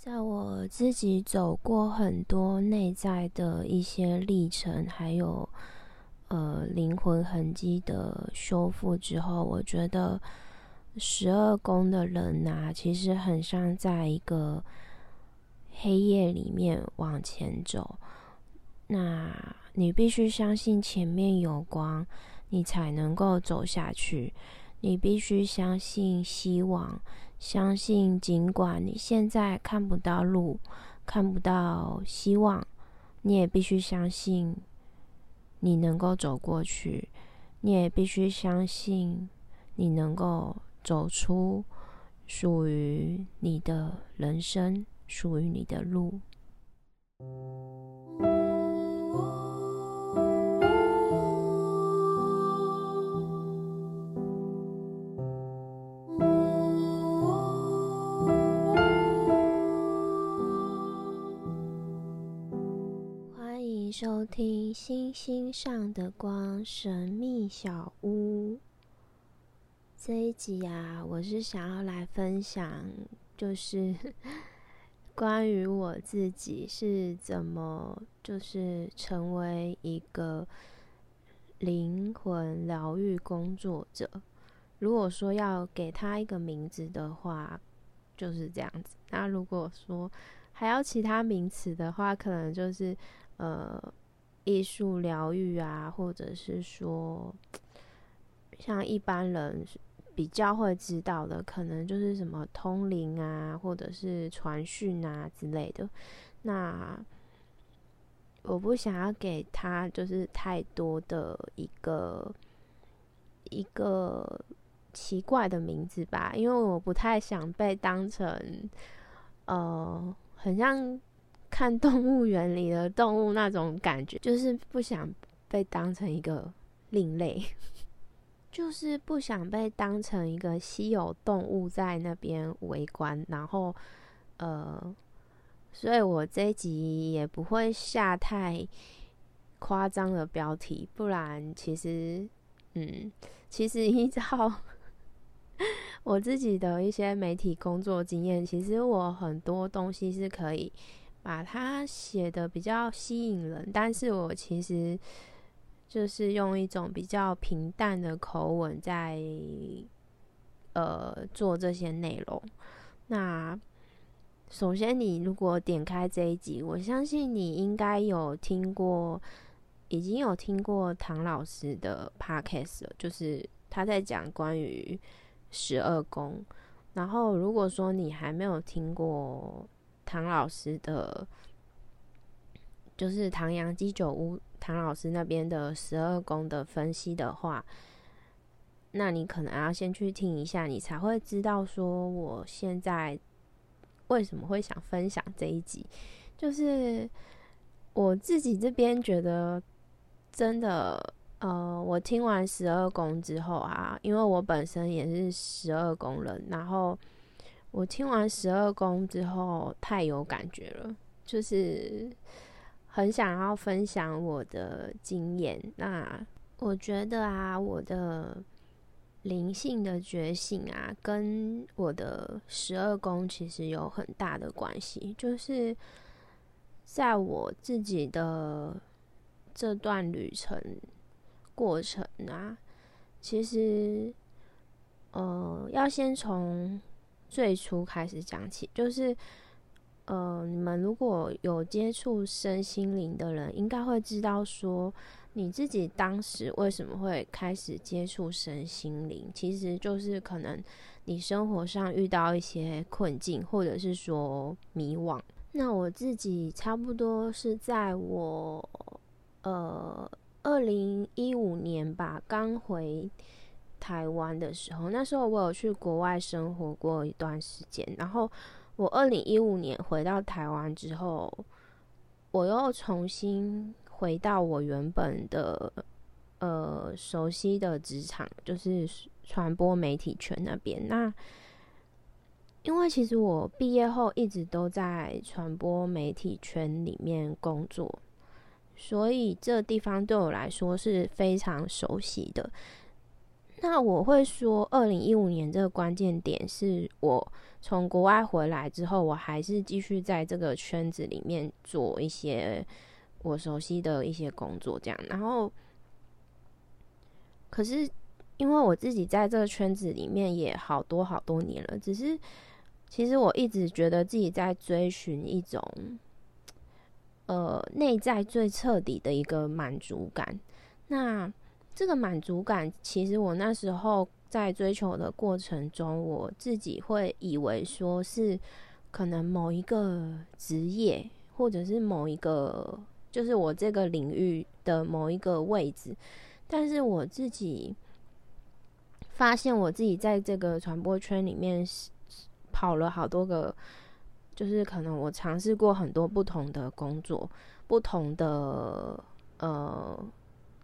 在我自己走过很多内在的一些历程，还有呃灵魂痕迹的修复之后，我觉得十二宫的人呐，其实很像在一个黑夜里面往前走。那你必须相信前面有光，你才能够走下去。你必须相信希望。相信，尽管你现在看不到路，看不到希望，你也必须相信，你能够走过去。你也必须相信，你能够走出属于你的人生，属于你的路。收听星星上的光神秘小屋这一集啊，我是想要来分享，就是 关于我自己是怎么，就是成为一个灵魂疗愈工作者。如果说要给他一个名字的话，就是这样子。那如果说还要其他名词的话，可能就是。呃，艺术疗愈啊，或者是说，像一般人比较会知道的，可能就是什么通灵啊，或者是传讯啊之类的。那我不想要给他就是太多的一个一个奇怪的名字吧，因为我不太想被当成呃，很像。看动物园里的动物那种感觉，就是不想被当成一个另类，就是不想被当成一个稀有动物在那边围观。然后，呃，所以我这一集也不会下太夸张的标题，不然其实，嗯，其实依照我自己的一些媒体工作经验，其实我很多东西是可以。把它写的比较吸引人，但是我其实就是用一种比较平淡的口吻在呃做这些内容。那首先，你如果点开这一集，我相信你应该有听过，已经有听过唐老师的 podcast，就是他在讲关于十二宫。然后，如果说你还没有听过，唐老师的，就是唐阳鸡酒屋唐老师那边的十二宫的分析的话，那你可能要先去听一下，你才会知道说我现在为什么会想分享这一集。就是我自己这边觉得，真的，呃，我听完十二宫之后啊，因为我本身也是十二宫人，然后。我听完十二宫之后，太有感觉了，就是很想要分享我的经验。那我觉得啊，我的灵性的觉醒啊，跟我的十二宫其实有很大的关系。就是在我自己的这段旅程过程啊，其实呃，要先从。最初开始讲起，就是，呃，你们如果有接触身心灵的人，应该会知道说，你自己当时为什么会开始接触身心灵，其实就是可能你生活上遇到一些困境，或者是说迷惘。那我自己差不多是在我，呃，二零一五年吧，刚回。台湾的时候，那时候我有去国外生活过一段时间。然后我二零一五年回到台湾之后，我又重新回到我原本的呃熟悉的职场，就是传播媒体圈那边。那因为其实我毕业后一直都在传播媒体圈里面工作，所以这地方对我来说是非常熟悉的。那我会说，二零一五年这个关键点是我从国外回来之后，我还是继续在这个圈子里面做一些我熟悉的一些工作，这样。然后，可是因为我自己在这个圈子里面也好多好多年了，只是其实我一直觉得自己在追寻一种，呃，内在最彻底的一个满足感。那这个满足感，其实我那时候。在追求的过程中，我自己会以为说是可能某一个职业，或者是某一个就是我这个领域的某一个位置，但是我自己发现我自己在这个传播圈里面跑了好多个，就是可能我尝试过很多不同的工作，不同的呃。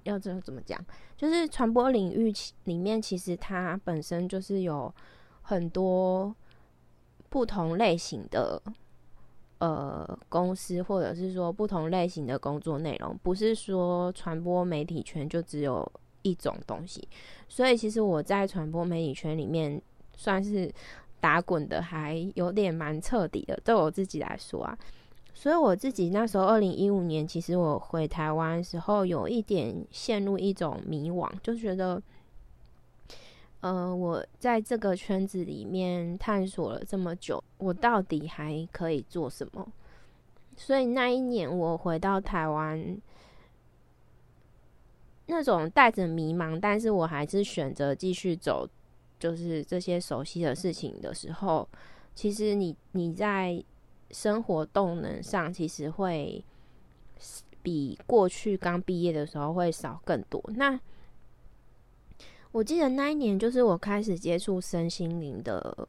要这怎么讲？就是传播领域里面，其实它本身就是有很多不同类型的呃公司，或者是说不同类型的工作内容，不是说传播媒体圈就只有一种东西。所以，其实我在传播媒体圈里面算是打滚的，还有点蛮彻底的。对我自己来说啊。所以我自己那时候，二零一五年，其实我回台湾时候，有一点陷入一种迷惘，就觉得，呃，我在这个圈子里面探索了这么久，我到底还可以做什么？所以那一年我回到台湾，那种带着迷茫，但是我还是选择继续走，就是这些熟悉的事情的时候，其实你你在。生活动能上其实会比过去刚毕业的时候会少更多。那我记得那一年就是我开始接触身心灵的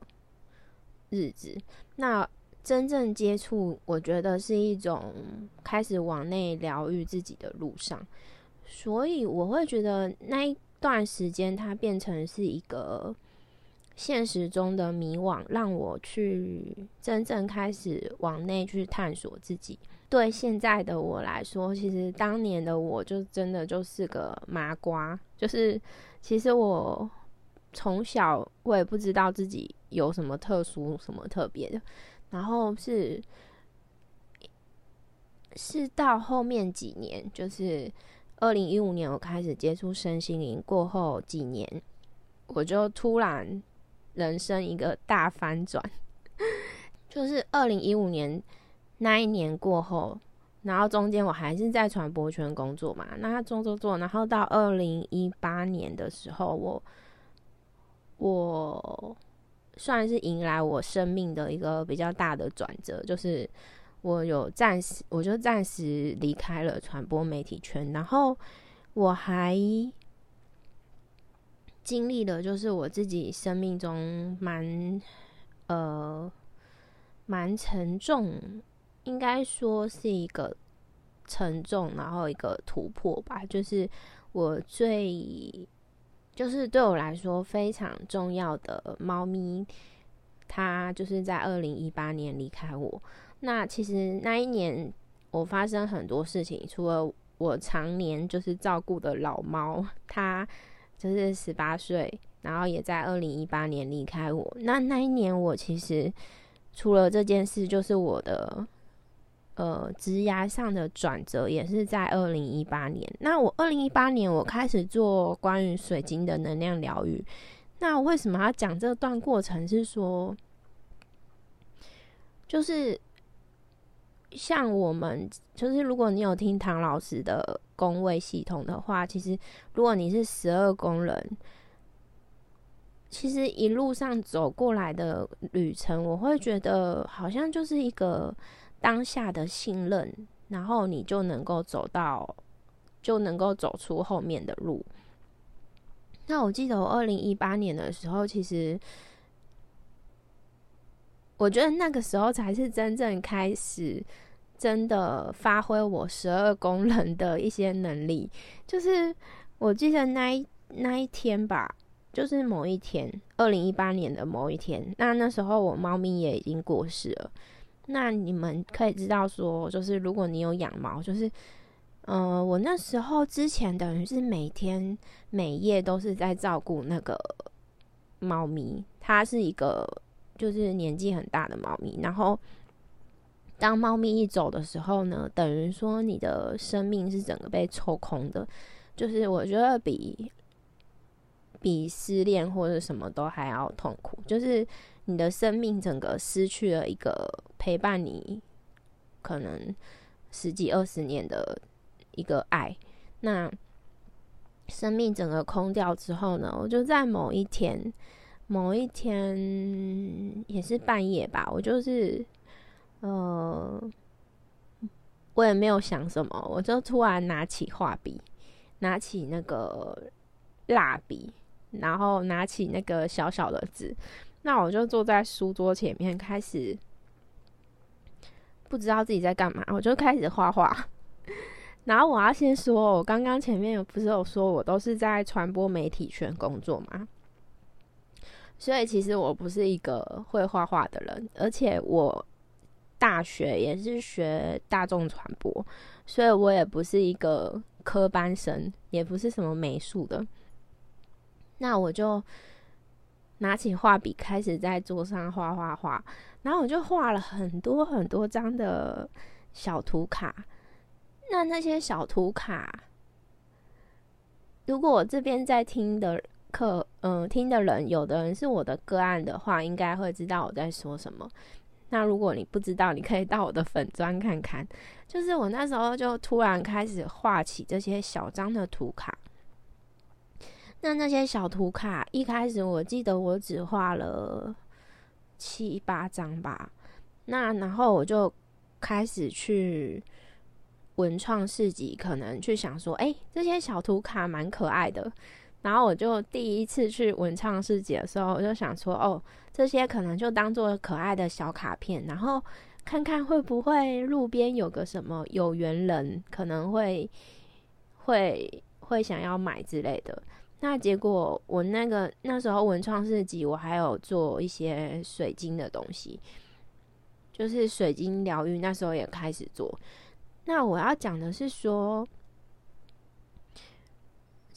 日子。那真正接触，我觉得是一种开始往内疗愈自己的路上。所以我会觉得那一段时间，它变成是一个。现实中的迷惘，让我去真正开始往内去探索自己。对现在的我来说，其实当年的我就真的就是个麻瓜，就是其实我从小我也不知道自己有什么特殊、什么特别的。然后是是到后面几年，就是二零一五年我开始接触身心灵过后几年，我就突然。人生一个大翻转，就是二零一五年那一年过后，然后中间我还是在传播圈工作嘛，那他做做做，然后到二零一八年的时候，我我算是迎来我生命的一个比较大的转折，就是我有暂时，我就暂时离开了传播媒体圈，然后我还。经历的就是我自己生命中蛮呃蛮沉重，应该说是一个沉重，然后一个突破吧。就是我最就是对我来说非常重要的猫咪，它就是在二零一八年离开我。那其实那一年我发生很多事情，除了我常年就是照顾的老猫，它。就是十八岁，然后也在二零一八年离开我。那那一年，我其实除了这件事，就是我的呃职涯上的转折，也是在二零一八年。那我二零一八年，我开始做关于水晶的能量疗愈。那为什么要讲这段过程？是说，就是。像我们就是，如果你有听唐老师的宫位系统的话，其实如果你是十二宫人，其实一路上走过来的旅程，我会觉得好像就是一个当下的信任，然后你就能够走到，就能够走出后面的路。那我记得我二零一八年的时候，其实我觉得那个时候才是真正开始。真的发挥我十二功能的一些能力，就是我记得那一那一天吧，就是某一天，二零一八年的某一天，那那时候我猫咪也已经过世了。那你们可以知道说，就是如果你有养猫，就是，呃，我那时候之前等于是每天每夜都是在照顾那个猫咪，它是一个就是年纪很大的猫咪。然后当猫咪一走的时候呢，等于说你的生命是整个被抽空的，就是我觉得比比失恋或者什么都还要痛苦，就是你的生命整个失去了一个陪伴你可能十几二十年的一个爱，那。生命整个空掉之后呢，我就在某一天，某一天也是半夜吧，我就是，呃，我也没有想什么，我就突然拿起画笔，拿起那个蜡笔，然后拿起那个小小的纸，那我就坐在书桌前面，开始不知道自己在干嘛，我就开始画画。然后我要先说，我刚刚前面不是有说我都是在传播媒体圈工作嘛，所以其实我不是一个会画画的人，而且我大学也是学大众传播，所以我也不是一个科班生，也不是什么美术的。那我就拿起画笔开始在桌上画画画，然后我就画了很多很多张的小图卡。那那些小图卡，如果我这边在听的课，嗯，听的人有的人是我的个案的话，应该会知道我在说什么。那如果你不知道，你可以到我的粉砖看看。就是我那时候就突然开始画起这些小张的图卡。那那些小图卡一开始我记得我只画了七八张吧。那然后我就开始去。文创市集可能去想说，哎，这些小图卡蛮可爱的。然后我就第一次去文创市集的时候，我就想说，哦，这些可能就当做可爱的小卡片，然后看看会不会路边有个什么有缘人，可能会会会想要买之类的。那结果我那个那时候文创市集，我还有做一些水晶的东西，就是水晶疗愈，那时候也开始做。那我要讲的是说，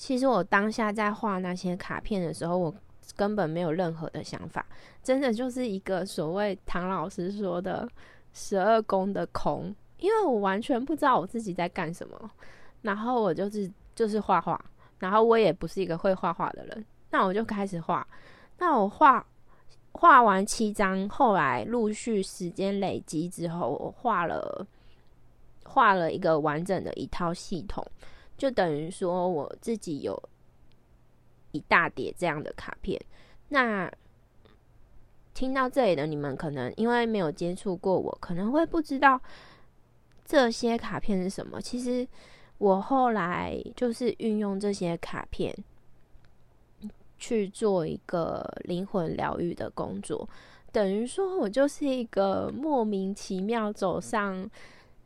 其实我当下在画那些卡片的时候，我根本没有任何的想法，真的就是一个所谓唐老师说的十二宫的空，因为我完全不知道我自己在干什么，然后我就是就是画画，然后我也不是一个会画画的人，那我就开始画，那我画画完七张，后来陆续时间累积之后，我画了。画了一个完整的一套系统，就等于说我自己有一大叠这样的卡片。那听到这里的你们，可能因为没有接触过我，可能会不知道这些卡片是什么。其实我后来就是运用这些卡片去做一个灵魂疗愈的工作，等于说我就是一个莫名其妙走上。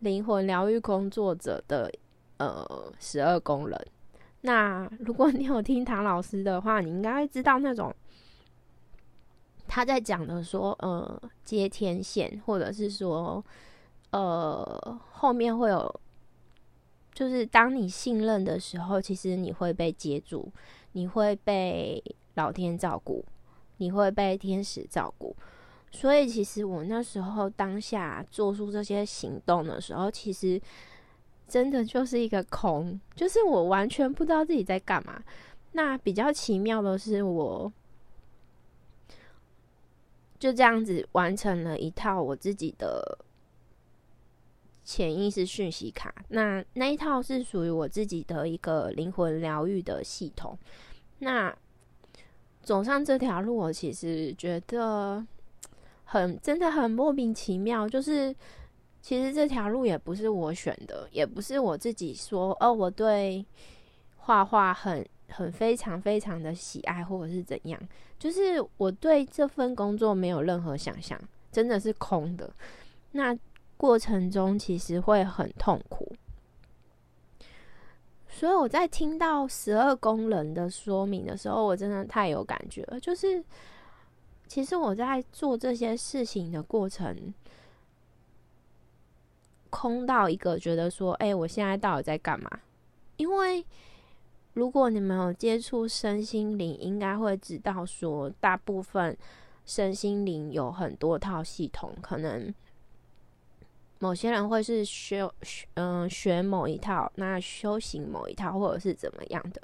灵魂疗愈工作者的呃十二宫人，那如果你有听唐老师的话，你应该会知道那种他在讲的说呃接天线，或者是说呃后面会有，就是当你信任的时候，其实你会被接住，你会被老天照顾，你会被天使照顾。所以，其实我那时候当下做出这些行动的时候，其实真的就是一个空，就是我完全不知道自己在干嘛。那比较奇妙的是，我就这样子完成了一套我自己的潜意识讯息卡。那那一套是属于我自己的一个灵魂疗愈的系统。那走上这条路，我其实觉得。很真的很莫名其妙，就是其实这条路也不是我选的，也不是我自己说哦，我对画画很很非常非常的喜爱，或者是怎样，就是我对这份工作没有任何想象，真的是空的。那过程中其实会很痛苦，所以我在听到十二宫人的说明的时候，我真的太有感觉了，就是。其实我在做这些事情的过程，空到一个觉得说：“哎，我现在到底在干嘛？”因为如果你们有接触身心灵，应该会知道说，大部分身心灵有很多套系统，可能某些人会是学嗯学某一套，那修行某一套，或者是怎么样的。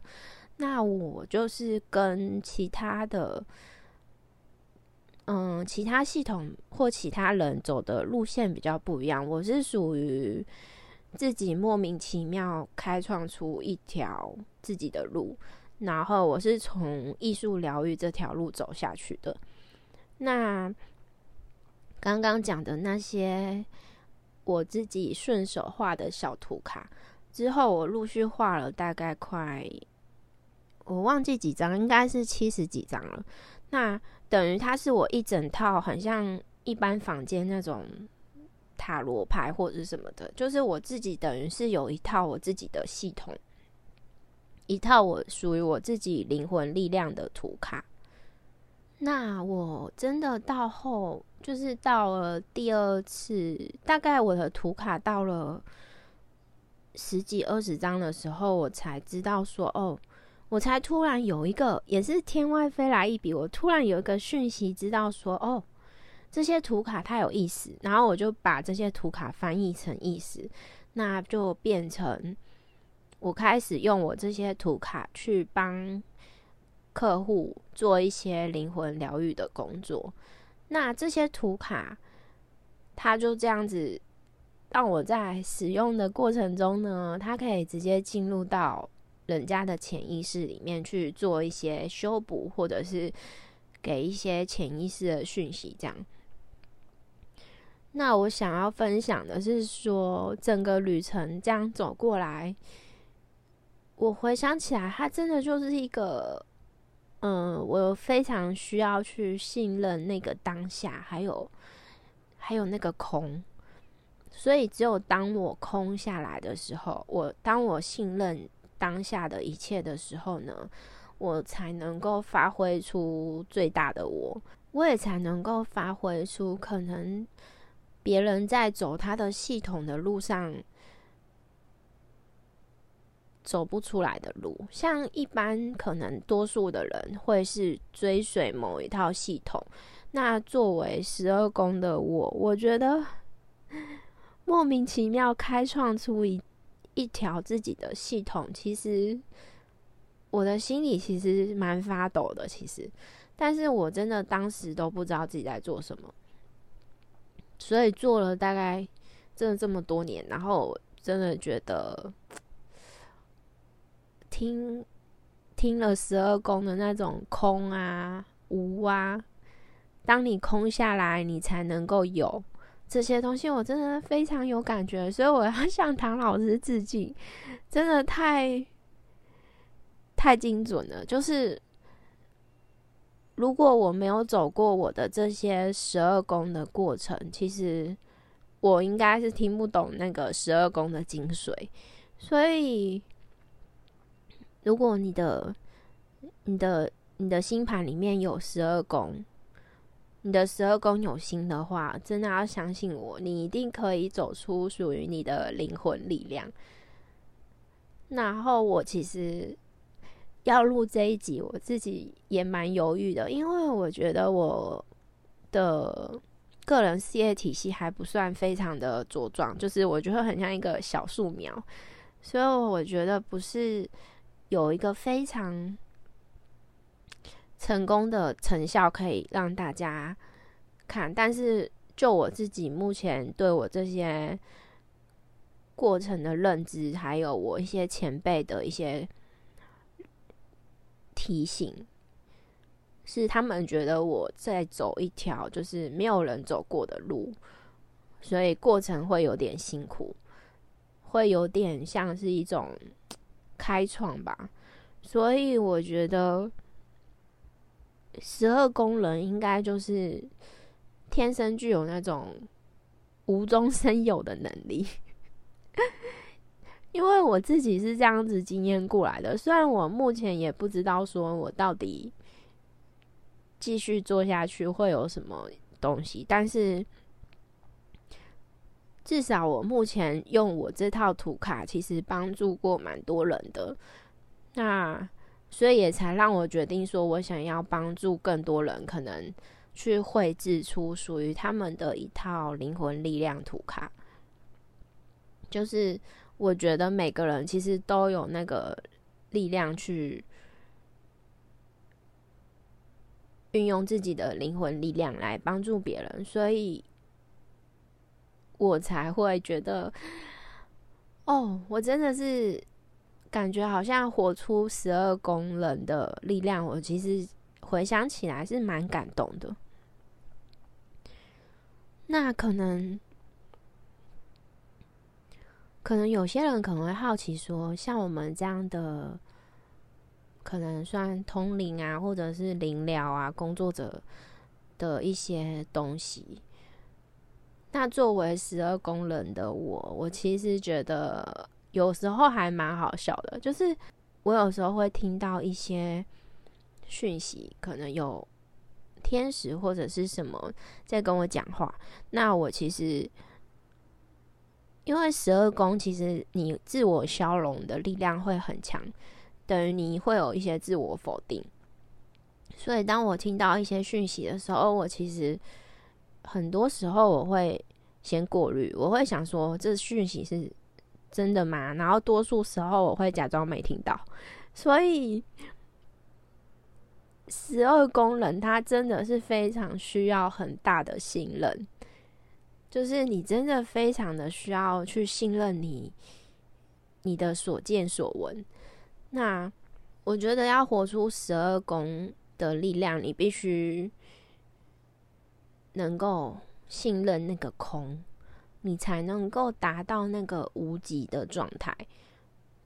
那我就是跟其他的，嗯，其他系统或其他人走的路线比较不一样。我是属于自己莫名其妙开创出一条自己的路，然后我是从艺术疗愈这条路走下去的。那刚刚讲的那些我自己顺手画的小图卡之后，我陆续画了大概快。我忘记几张，应该是七十几张了。那等于它是我一整套，很像一般房间那种塔罗牌或者什么的，就是我自己等于是有一套我自己的系统，一套我属于我自己灵魂力量的图卡。那我真的到后，就是到了第二次，大概我的图卡到了十几二十张的时候，我才知道说哦。我才突然有一个，也是天外飞来一笔，我突然有一个讯息，知道说，哦，这些图卡它有意思，然后我就把这些图卡翻译成意思，那就变成我开始用我这些图卡去帮客户做一些灵魂疗愈的工作。那这些图卡，它就这样子让我在使用的过程中呢，它可以直接进入到。人家的潜意识里面去做一些修补，或者是给一些潜意识的讯息，这样。那我想要分享的是说，整个旅程这样走过来，我回想起来，它真的就是一个，嗯，我非常需要去信任那个当下，还有还有那个空。所以，只有当我空下来的时候，我当我信任。当下的一切的时候呢，我才能够发挥出最大的我，我也才能够发挥出可能别人在走他的系统的路上走不出来的路。像一般可能多数的人会是追随某一套系统，那作为十二宫的我，我觉得 莫名其妙开创出一。一条自己的系统，其实我的心里其实蛮发抖的。其实，但是我真的当时都不知道自己在做什么，所以做了大概真的这么多年，然后真的觉得听听了十二宫的那种空啊、无啊，当你空下来，你才能够有。这些东西我真的非常有感觉，所以我要 向唐老师致敬，真的太太精准了。就是如果我没有走过我的这些十二宫的过程，其实我应该是听不懂那个十二宫的精髓。所以，如果你的、你的、你的星盘里面有十二宫，你的十二宫有心的话，真的要相信我，你一定可以走出属于你的灵魂力量。然后我其实要录这一集，我自己也蛮犹豫的，因为我觉得我的个人事业体系还不算非常的茁壮，就是我觉得很像一个小树苗，所以我觉得不是有一个非常。成功的成效可以让大家看，但是就我自己目前对我这些过程的认知，还有我一些前辈的一些提醒，是他们觉得我在走一条就是没有人走过的路，所以过程会有点辛苦，会有点像是一种开创吧，所以我觉得。十二宫人应该就是天生具有那种无中生有的能力，因为我自己是这样子经验过来的。虽然我目前也不知道说我到底继续做下去会有什么东西，但是至少我目前用我这套图卡，其实帮助过蛮多人的。那。所以也才让我决定说，我想要帮助更多人，可能去绘制出属于他们的一套灵魂力量图卡。就是我觉得每个人其实都有那个力量去运用自己的灵魂力量来帮助别人，所以我才会觉得，哦，我真的是感觉好像活出十二宫人的力量。我其实回想起来是蛮感动的。那可能。可能有些人可能会好奇说，像我们这样的，可能算通灵啊，或者是灵疗啊工作者的一些东西。那作为十二宫人的我，我其实觉得有时候还蛮好笑的，就是我有时候会听到一些讯息，可能有天使或者是什么在跟我讲话，那我其实。因为十二宫其实你自我消融的力量会很强，等于你会有一些自我否定。所以当我听到一些讯息的时候，我其实很多时候我会先过滤，我会想说这讯息是真的吗？然后多数时候我会假装没听到。所以十二宫人他真的是非常需要很大的信任。就是你真的非常的需要去信任你，你的所见所闻。那我觉得要活出十二宫的力量，你必须能够信任那个空，你才能够达到那个无极的状态。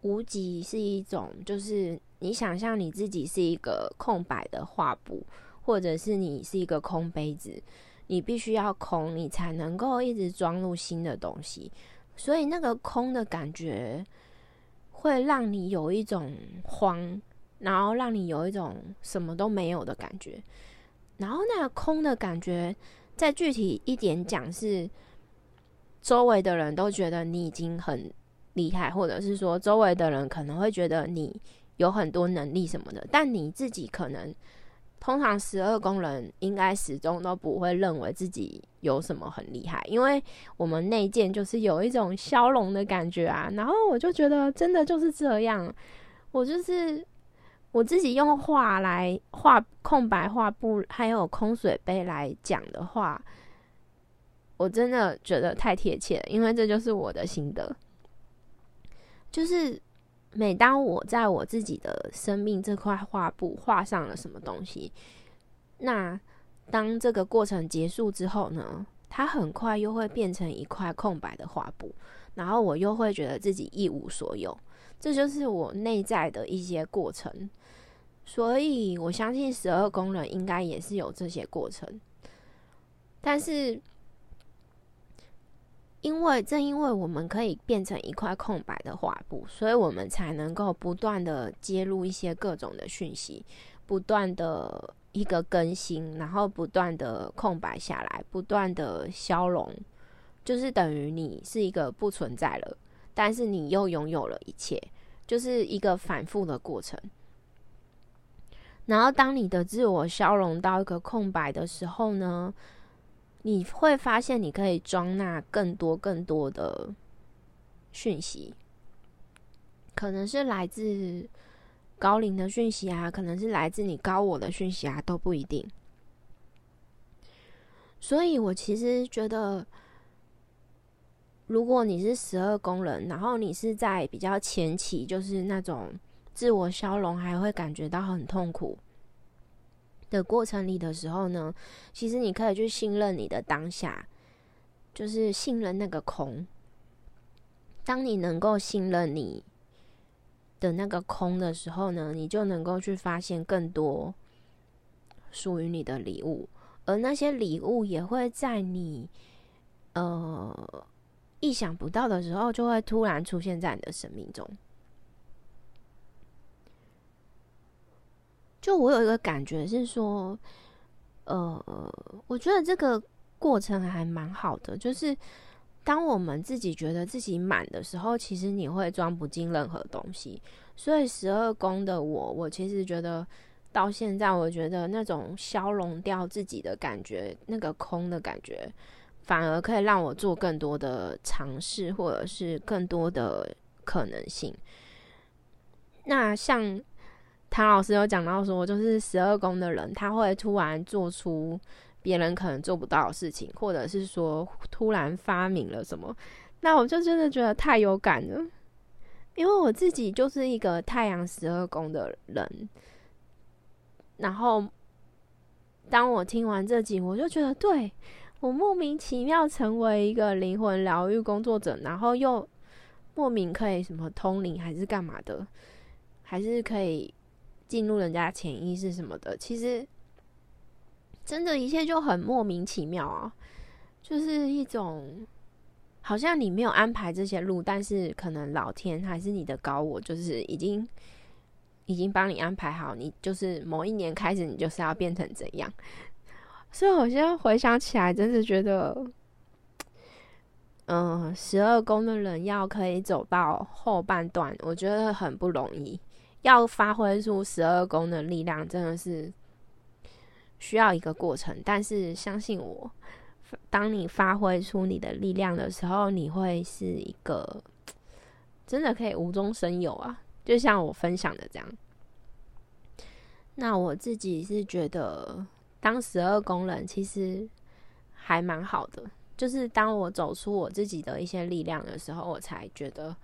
无极是一种，就是你想象你自己是一个空白的画布，或者是你是一个空杯子。你必须要空，你才能够一直装入新的东西。所以那个空的感觉，会让你有一种慌，然后让你有一种什么都没有的感觉。然后那个空的感觉，再具体一点讲，是周围的人都觉得你已经很厉害，或者是说周围的人可能会觉得你有很多能力什么的，但你自己可能。通常十二宫人应该始终都不会认为自己有什么很厉害，因为我们内建就是有一种消融的感觉啊。然后我就觉得真的就是这样，我就是我自己用画来画空白画布，还有空水杯来讲的话，我真的觉得太贴切了，因为这就是我的心得，就是。每当我在我自己的生命这块画布画上了什么东西，那当这个过程结束之后呢，它很快又会变成一块空白的画布，然后我又会觉得自己一无所有。这就是我内在的一些过程，所以我相信十二宫人应该也是有这些过程，但是。因为正因为我们可以变成一块空白的画布，所以我们才能够不断的接入一些各种的讯息，不断的一个更新，然后不断的空白下来，不断的消融，就是等于你是一个不存在了，但是你又拥有了一切，就是一个反复的过程。然后当你的自我消融到一个空白的时候呢？你会发现，你可以装纳更多、更多的讯息，可能是来自高龄的讯息啊，可能是来自你高我的讯息啊，都不一定。所以我其实觉得，如果你是十二宫人，然后你是在比较前期，就是那种自我消融，还会感觉到很痛苦。的过程里的时候呢，其实你可以去信任你的当下，就是信任那个空。当你能够信任你的那个空的时候呢，你就能够去发现更多属于你的礼物，而那些礼物也会在你呃意想不到的时候，就会突然出现在你的生命中。就我有一个感觉是说，呃，我觉得这个过程还蛮好的。就是当我们自己觉得自己满的时候，其实你会装不进任何东西。所以十二宫的我，我其实觉得到现在，我觉得那种消融掉自己的感觉，那个空的感觉，反而可以让我做更多的尝试，或者是更多的可能性。那像唐老师有讲到说，就是十二宫的人，他会突然做出别人可能做不到的事情，或者是说突然发明了什么，那我就真的觉得太有感了，因为我自己就是一个太阳十二宫的人。然后，当我听完这集，我就觉得，对我莫名其妙成为一个灵魂疗愈工作者，然后又莫名可以什么通灵还是干嘛的，还是可以进入人家潜意识什么的。其实，真的，一切就很莫名其妙啊，就是一种好像你没有安排这些路，但是可能老天还是你的高我，就是已经。已经帮你安排好，你就是某一年开始，你就是要变成怎样。所以我现在回想起来，真的觉得，嗯，十二宫的人要可以走到后半段，我觉得很不容易。要发挥出十二宫的力量，真的是需要一个过程。但是相信我，当你发挥出你的力量的时候，你会是一个真的可以无中生有啊。就像我分享的这样，那我自己是觉得当十二宫人其实还蛮好的。就是当我走出我自己的一些力量的时候，我才觉得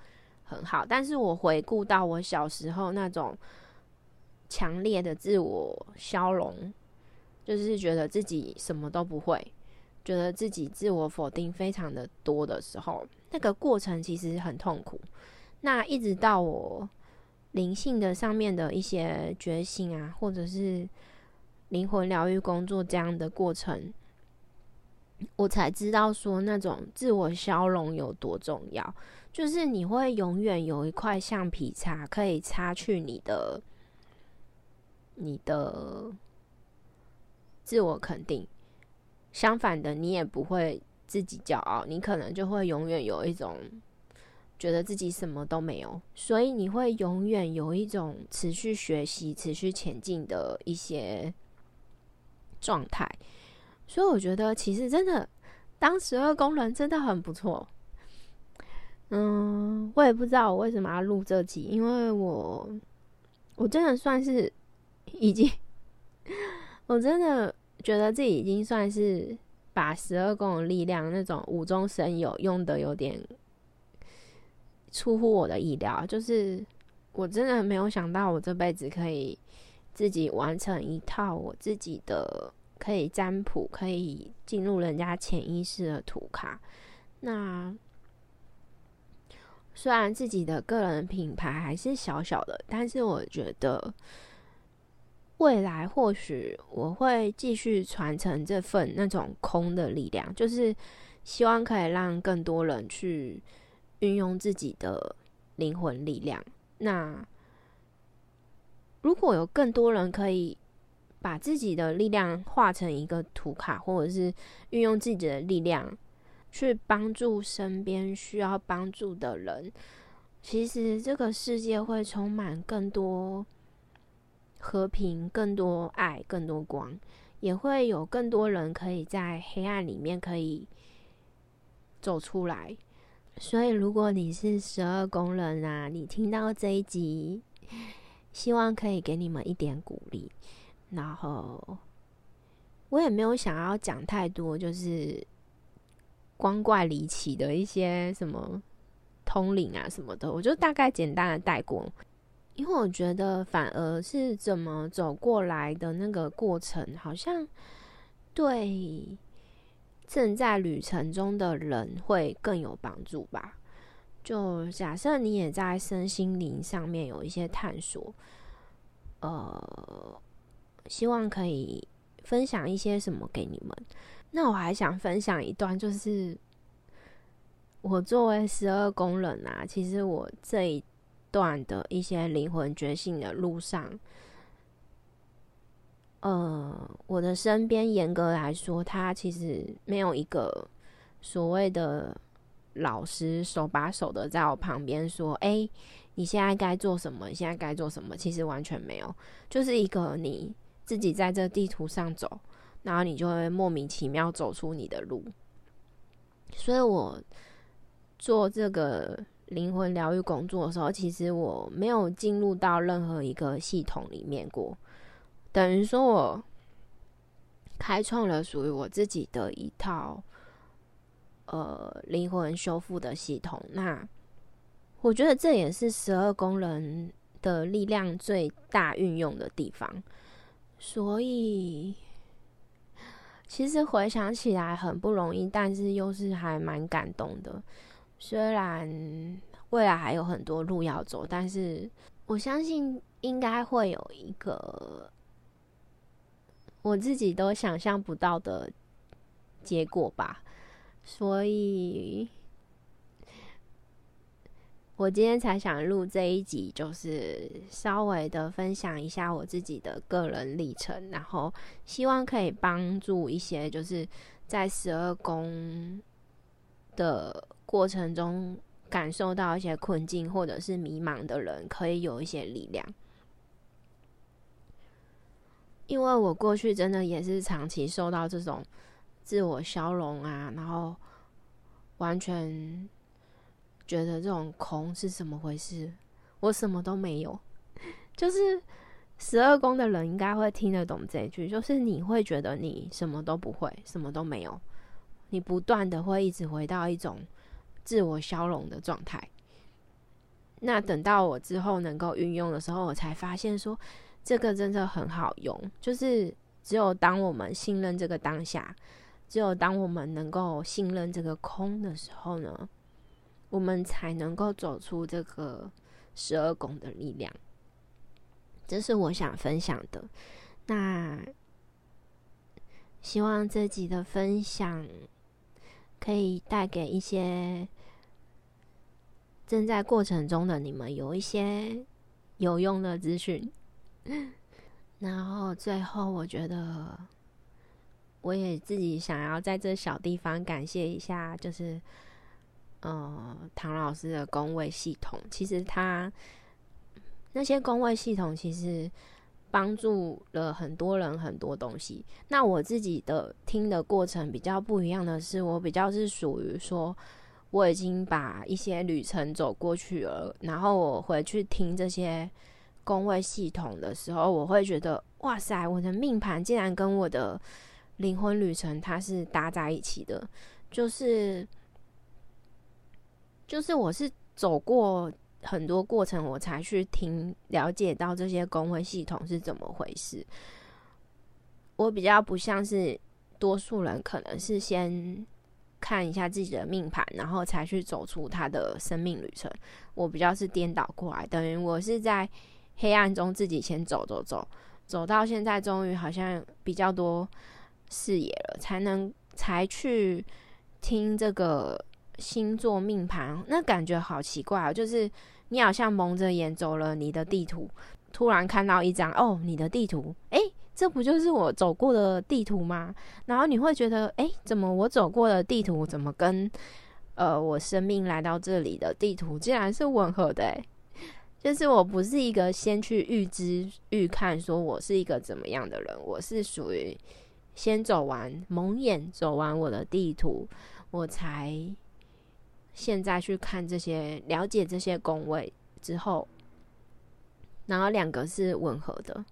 很好。但是我回顾到我小时候那种强烈的自我消融，就是觉得自己什么都不会，觉得自己自我否定非常的多的时候，那个过程其实很痛苦。那一直到我。灵性的上面的一些觉醒啊，或者是灵魂疗愈工作这样的过程，我才知道说那种自我消融有多重要。就是你会永远有一块橡皮擦可以擦去你的你的自我肯定，相反的，你也不会自己骄傲，你可能就会永远有一种。觉得自己什么都没有，所以你会永远有一种持续学习、持续前进的一些状态。所以我觉得，其实真的当十二宫人真的很不错。嗯，我也不知道我为什么要录这集，因为我我真的算是已经，我真的觉得自己已经算是把十二宫的力量那种无中生有用的有点。出乎我的意料，就是我真的没有想到，我这辈子可以自己完成一套我自己的可以占卜、可以进入人家潜意识的图卡。那虽然自己的个人品牌还是小小的，但是我觉得未来或许我会继续传承这份那种空的力量，就是希望可以让更多人去。运用自己的灵魂力量。那如果有更多人可以把自己的力量画成一个图卡，或者是运用自己的力量去帮助身边需要帮助的人，其实这个世界会充满更多和平、更多爱、更多光，也会有更多人可以在黑暗里面可以走出来。所以，如果你是十二宫人啊，你听到这一集，希望可以给你们一点鼓励。然后，我也没有想要讲太多，就是光怪离奇的一些什么通灵啊什么的，我就大概简单的带过。因为我觉得，反而是怎么走过来的那个过程，好像对。正在旅程中的人会更有帮助吧？就假设你也在身心灵上面有一些探索，呃，希望可以分享一些什么给你们。那我还想分享一段，就是我作为十二宫人啊，其实我这一段的一些灵魂觉醒的路上。呃，我的身边严格来说，他其实没有一个所谓的老师手把手的在我旁边说：“哎，你现在该做什么？你现在该做什么？”其实完全没有，就是一个你自己在这地图上走，然后你就会莫名其妙走出你的路。所以我做这个灵魂疗愈工作的时候，其实我没有进入到任何一个系统里面过，等于说我开创了属于我自己的一套。呃，灵魂修复的系统，那我觉得这也是十二宫人的力量最大运用的地方。所以，其实回想起来很不容易，但是又是还蛮感动的。虽然未来还有很多路要走，但是我相信应该会有一个我自己都想象不到的结果吧。所以，我今天才想录这一集，就是稍微的分享一下我自己的个人历程，然后希望可以帮助一些就是在十二宫的过程中感受到一些困境或者是迷茫的人，可以有一些力量。因为我过去真的也是长期受到这种。自我消融啊，然后完全觉得这种空是怎么回事？我什么都没有。就是十二宫的人应该会听得懂这句，就是你会觉得你什么都不会，什么都没有，你不断的会一直回到一种自我消融的状态。那等到我之后能够运用的时候，我才发现说这个真的很好用。就是只有当我们信任这个当下。只有当我们能够信任这个空的时候呢，我们才能够走出这个十二宫的力量。这是我想分享的。那希望这集的分享可以带给一些正在过程中的你们有一些有用的资讯。然后最后，我觉得。我也自己想要在这小地方感谢一下，就是呃唐老师的工位系统。其实他那些工位系统其实帮助了很多人很多东西。那我自己的听的过程比较不一样的是，我比较是属于说我已经把一些旅程走过去了，然后我回去听这些工位系统的时候，我会觉得哇塞，我的命盘竟然跟我的灵魂旅程，它是搭在一起的，就是就是我是走过很多过程，我才去听了解到这些工会系统是怎么回事。我比较不像是多数人，可能是先看一下自己的命盘，然后才去走出他的生命旅程。我比较是颠倒过来，等于我是在黑暗中自己先走走走，走到现在，终于好像比较多。视野了，才能才去听这个星座命盘，那感觉好奇怪啊！就是你好像蒙着眼走了你的地图，突然看到一张哦，你的地图，哎，这不就是我走过的地图吗？然后你会觉得，哎，怎么我走过的地图，怎么跟呃我生命来到这里的地图竟然是吻合的？就是我不是一个先去预知预看，说我是一个怎么样的人，我是属于。先走完蒙眼，走完我的地图，我才现在去看这些，了解这些宫位之后，然后两个是吻合的，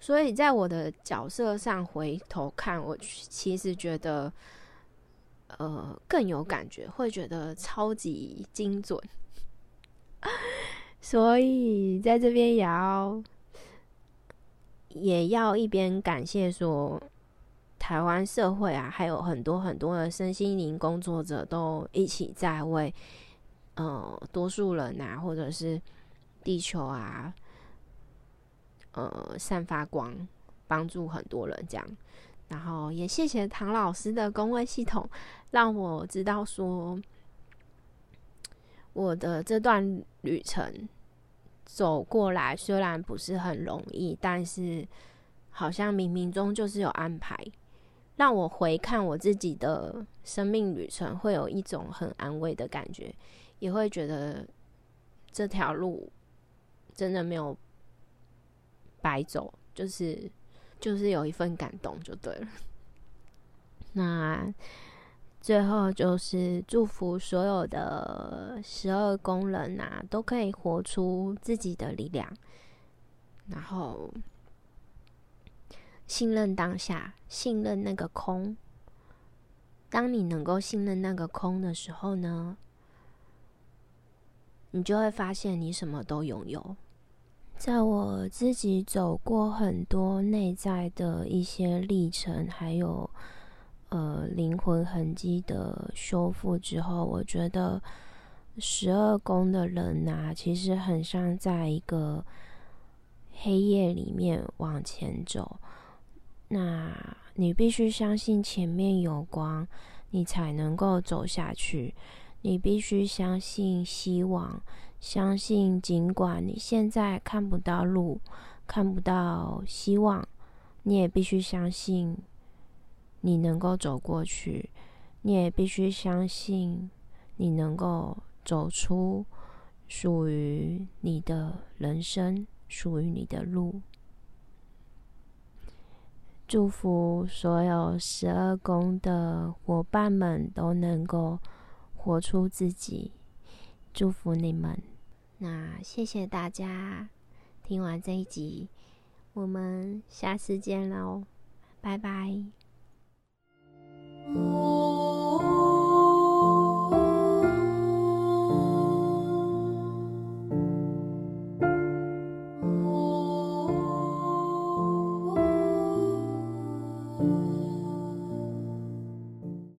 所以在我的角色上回头看，我其实觉得，呃，更有感觉，会觉得超级精准，所以在这边也要也要一边感谢说。台湾社会啊，还有很多很多的身心灵工作者都一起在为呃多数人啊，或者是地球啊，呃散发光，帮助很多人这样。然后也谢谢唐老师的工位系统，让我知道说我的这段旅程走过来虽然不是很容易，但是好像冥冥中就是有安排。让我回看我自己的生命旅程，会有一种很安慰的感觉，也会觉得这条路真的没有白走，就是就是有一份感动就对了。那最后就是祝福所有的十二宫人呐，都可以活出自己的力量，然后。信任当下，信任那个空。当你能够信任那个空的时候呢，你就会发现你什么都拥有。在我自己走过很多内在的一些历程，还有呃灵魂痕迹的修复之后，我觉得十二宫的人呐，其实很像在一个黑夜里面往前走。那你必须相信前面有光，你才能够走下去。你必须相信希望，相信尽管你现在看不到路，看不到希望，你也必须相信你能够走过去。你也必须相信你能够走出属于你的人生，属于你的路。祝福所有十二宫的伙伴们都能够活出自己，祝福你们。那谢谢大家听完这一集，我们下次见喽，拜拜。